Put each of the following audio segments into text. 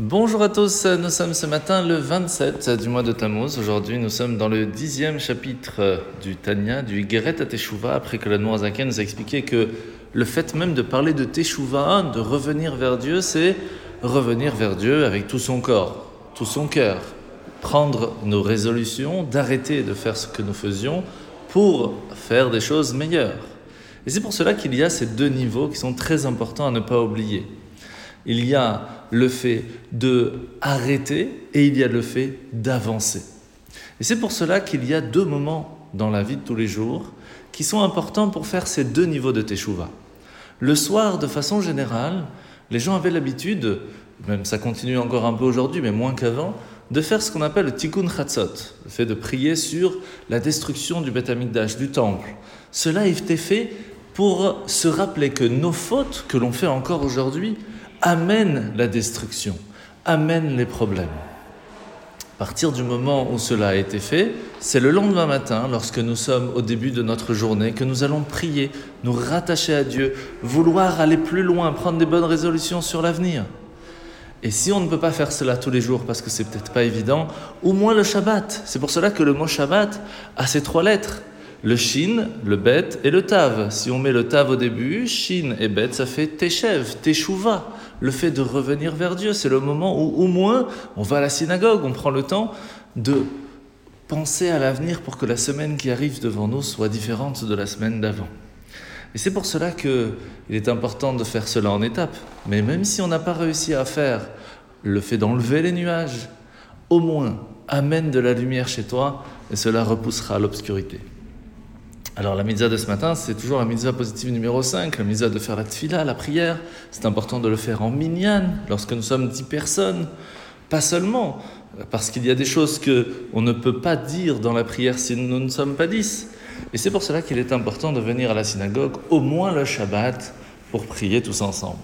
Bonjour à tous, nous sommes ce matin le 27 du mois de Tammuz. Aujourd'hui, nous sommes dans le dixième chapitre du Tanya, du Geret à Teshuvah, après que la Noirzaken nous a expliqué que le fait même de parler de Teshuvah, de revenir vers Dieu, c'est revenir vers Dieu avec tout son corps, tout son cœur, prendre nos résolutions, d'arrêter de faire ce que nous faisions pour faire des choses meilleures. Et c'est pour cela qu'il y a ces deux niveaux qui sont très importants à ne pas oublier il y a le fait de arrêter et il y a le fait d'avancer. Et c'est pour cela qu'il y a deux moments dans la vie de tous les jours qui sont importants pour faire ces deux niveaux de teshuva. Le soir, de façon générale, les gens avaient l'habitude, même ça continue encore un peu aujourd'hui, mais moins qu'avant, de faire ce qu'on appelle le tikkun chatzot, le fait de prier sur la destruction du Beth Amikdash, du temple. Cela été fait pour se rappeler que nos fautes que l'on fait encore aujourd'hui amène la destruction, amène les problèmes. À partir du moment où cela a été fait, c'est le lendemain matin, lorsque nous sommes au début de notre journée, que nous allons prier, nous rattacher à Dieu, vouloir aller plus loin, prendre des bonnes résolutions sur l'avenir. Et si on ne peut pas faire cela tous les jours parce que c'est peut-être pas évident, au moins le Shabbat. C'est pour cela que le mot Shabbat a ces trois lettres. Le shin, le bet et le tav. Si on met le tav au début, shin et bet, ça fait teshev, teshuva le fait de revenir vers Dieu. C'est le moment où au moins on va à la synagogue, on prend le temps de penser à l'avenir pour que la semaine qui arrive devant nous soit différente de la semaine d'avant. Et c'est pour cela qu'il est important de faire cela en étapes. Mais même si on n'a pas réussi à faire le fait d'enlever les nuages, au moins amène de la lumière chez toi et cela repoussera l'obscurité. Alors la mitzvah de ce matin, c'est toujours la mitzvah positive numéro 5, la mitzvah de faire la tfila, la prière. C'est important de le faire en minyan, lorsque nous sommes dix personnes. Pas seulement, parce qu'il y a des choses que on ne peut pas dire dans la prière si nous ne sommes pas dix. Et c'est pour cela qu'il est important de venir à la synagogue au moins le Shabbat pour prier tous ensemble.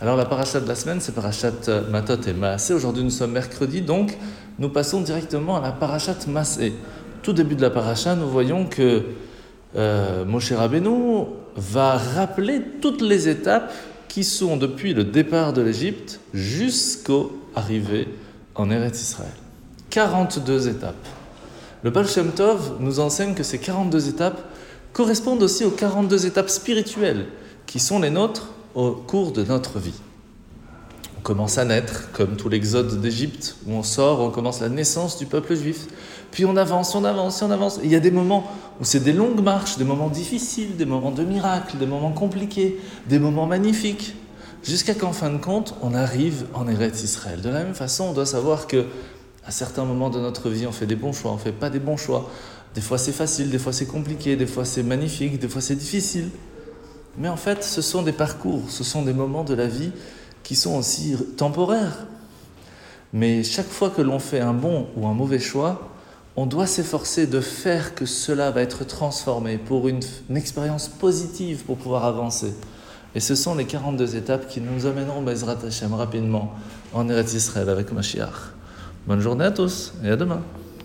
Alors la parachat de la semaine, c'est parachat Matot et Maasé. Aujourd'hui nous sommes mercredi, donc nous passons directement à la parachat Maasé. Tout début de la parachat, nous voyons que euh, Moshe Rabbeinu va rappeler toutes les étapes qui sont depuis le départ de l'Égypte jusqu'au arrivée en Eretz Israël. 42 étapes. Le Baal Shem Tov nous enseigne que ces 42 étapes correspondent aussi aux 42 étapes spirituelles qui sont les nôtres au cours de notre vie. Commence à naître, comme tout l'exode d'Égypte, où on sort, on commence la naissance du peuple juif. Puis on avance, on avance, on avance. il y a des moments où c'est des longues marches, des moments difficiles, des moments de miracle, des moments compliqués, des moments magnifiques, jusqu'à qu'en fin de compte, on arrive en Eretz Israël. De la même façon, on doit savoir que à certains moments de notre vie, on fait des bons choix, on fait pas des bons choix. Des fois c'est facile, des fois c'est compliqué, des fois c'est magnifique, des fois c'est difficile. Mais en fait, ce sont des parcours, ce sont des moments de la vie qui sont aussi temporaires. Mais chaque fois que l'on fait un bon ou un mauvais choix, on doit s'efforcer de faire que cela va être transformé pour une, expérience positive pour pouvoir avancer. Et ce sont les 42 étapes qui nous amèneront Bezrat Hashem rapidement en Eretz Israël avec Mashiach. Bonne journée à tous et à demain.